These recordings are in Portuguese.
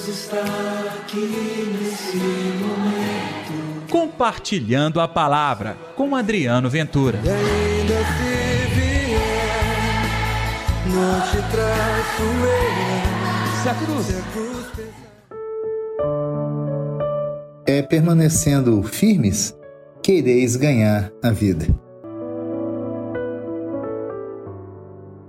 Deus está aqui nesse momento. Compartilhando a palavra com Adriano Ventura. E ainda se vier, não te traço eu. Se a cruz. Se a cruz. É permanecendo firmes que ireis ganhar a vida.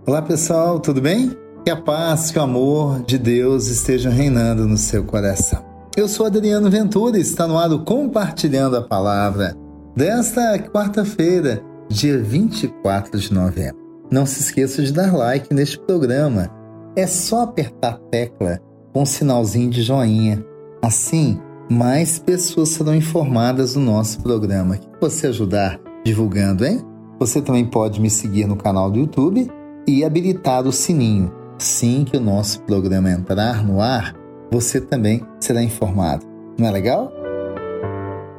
Olá pessoal, tudo bem? Que a paz, que o amor de Deus estejam reinando no seu coração. Eu sou Adriano Ventura e está no ar Compartilhando a Palavra desta quarta-feira, dia 24 de novembro. Não se esqueça de dar like neste programa. É só apertar a tecla com um sinalzinho de joinha. Assim, mais pessoas serão informadas do nosso programa. Que você ajudar divulgando, hein? Você também pode me seguir no canal do YouTube e habilitar o sininho Assim que o nosso programa entrar no ar, você também será informado. Não é legal?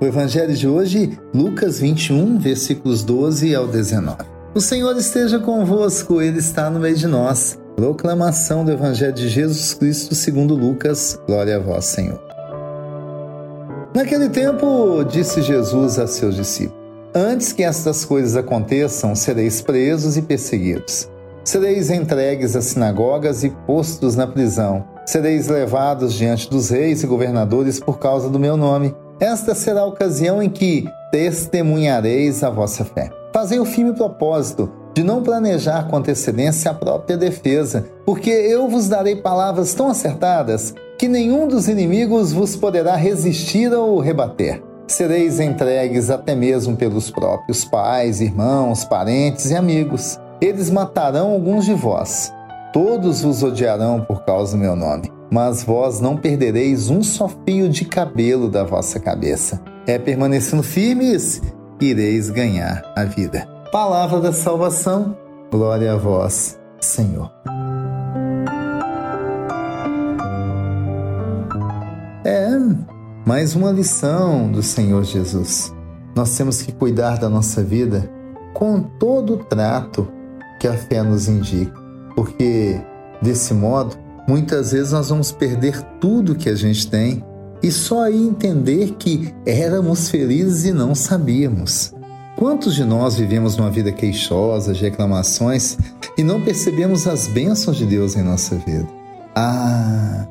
O evangelho de hoje, Lucas 21, versículos 12 ao 19. O Senhor esteja convosco, ele está no meio de nós. Proclamação do evangelho de Jesus Cristo, segundo Lucas. Glória a vós, Senhor. Naquele tempo, disse Jesus a seus discípulos: Antes que estas coisas aconteçam, sereis presos e perseguidos Sereis entregues às sinagogas e postos na prisão. Sereis levados diante dos reis e governadores por causa do meu nome. Esta será a ocasião em que testemunhareis a vossa fé. Fazei o firme propósito de não planejar com antecedência a própria defesa, porque eu vos darei palavras tão acertadas que nenhum dos inimigos vos poderá resistir ou rebater. Sereis entregues até mesmo pelos próprios pais, irmãos, parentes e amigos eles matarão alguns de vós. Todos vos odiarão por causa do meu nome, mas vós não perdereis um só fio de cabelo da vossa cabeça. É permanecendo firmes ireis ganhar a vida. Palavra da salvação, glória a vós, Senhor. É mais uma lição do Senhor Jesus. Nós temos que cuidar da nossa vida com todo o trato que a fé nos indica, porque desse modo, muitas vezes nós vamos perder tudo que a gente tem e só aí entender que éramos felizes e não sabíamos. Quantos de nós vivemos uma vida queixosa, de reclamações e não percebemos as bênçãos de Deus em nossa vida? Ah,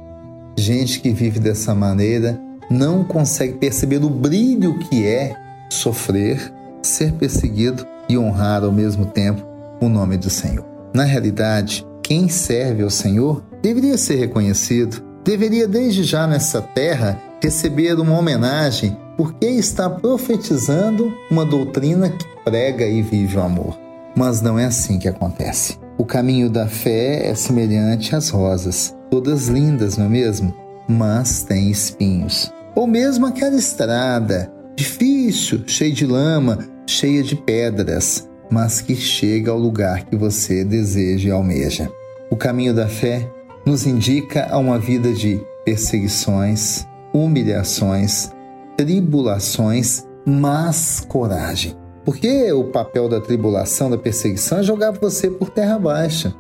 gente que vive dessa maneira não consegue perceber o brilho que é sofrer, ser perseguido e honrar ao mesmo tempo o nome do Senhor. Na realidade, quem serve ao Senhor deveria ser reconhecido, deveria desde já nessa terra receber uma homenagem porque está profetizando uma doutrina que prega e vive o amor. Mas não é assim que acontece. O caminho da fé é semelhante às rosas, todas lindas, não é mesmo? Mas tem espinhos. Ou mesmo aquela estrada, difícil, cheia de lama, cheia de pedras, mas que chega ao lugar que você deseja e almeja. O caminho da fé nos indica a uma vida de perseguições, humilhações, tribulações, mas coragem. Porque o papel da tribulação, da perseguição é jogar você por terra baixa,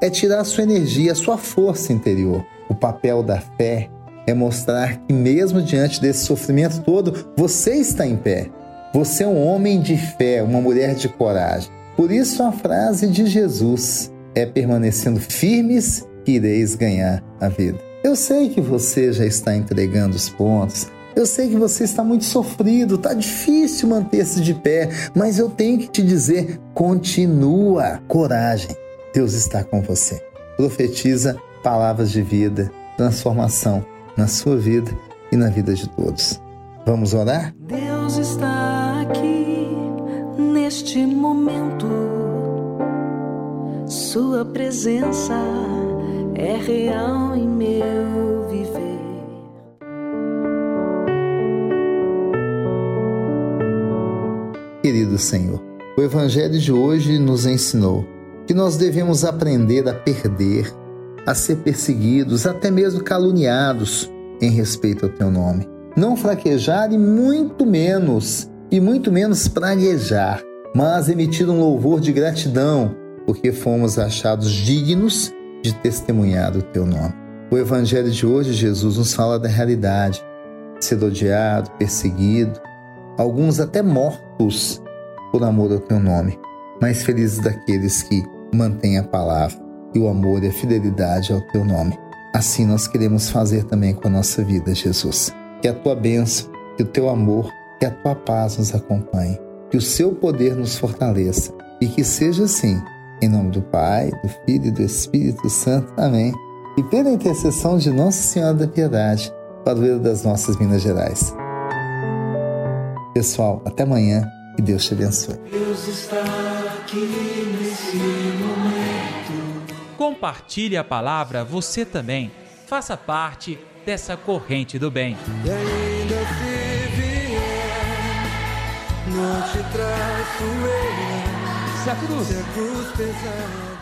é tirar a sua energia, a sua força interior. O papel da fé é mostrar que, mesmo diante desse sofrimento todo, você está em pé, você é um homem de fé, uma mulher de coragem. Por isso a frase de Jesus é permanecendo firmes que ireis ganhar a vida. Eu sei que você já está entregando os pontos. Eu sei que você está muito sofrido, está difícil manter-se de pé, mas eu tenho que te dizer: continua, coragem. Deus está com você. Profetiza palavras de vida, transformação na sua vida e na vida de todos. Vamos orar? Deus está aqui neste momento. Sua presença é real em meu viver. Querido Senhor, o Evangelho de hoje nos ensinou que nós devemos aprender a perder, a ser perseguidos, até mesmo caluniados em respeito ao Teu nome não fraquejar e muito menos, e muito menos praguejar, mas emitir um louvor de gratidão, porque fomos achados dignos de testemunhar o teu nome. O Evangelho de hoje, Jesus, nos fala da realidade. Ser odiado, perseguido, alguns até mortos por amor ao teu nome. Mais felizes daqueles que mantêm a palavra e o amor e a fidelidade ao teu nome. Assim nós queremos fazer também com a nossa vida, Jesus. Que a tua bênção, que o teu amor, que a tua paz nos acompanhe, que o seu poder nos fortaleça e que seja assim. Em nome do Pai, do Filho e do Espírito Santo. Amém. E pela intercessão de Nossa Senhora da Piedade, padroeira das nossas Minas Gerais. Pessoal, até amanhã e Deus te abençoe. Deus está aqui nesse momento. Compartilhe a palavra você também. Faça parte dessa corrente do bem. E ainda se não te traço eu. Se a cruz Se a cruz pesar.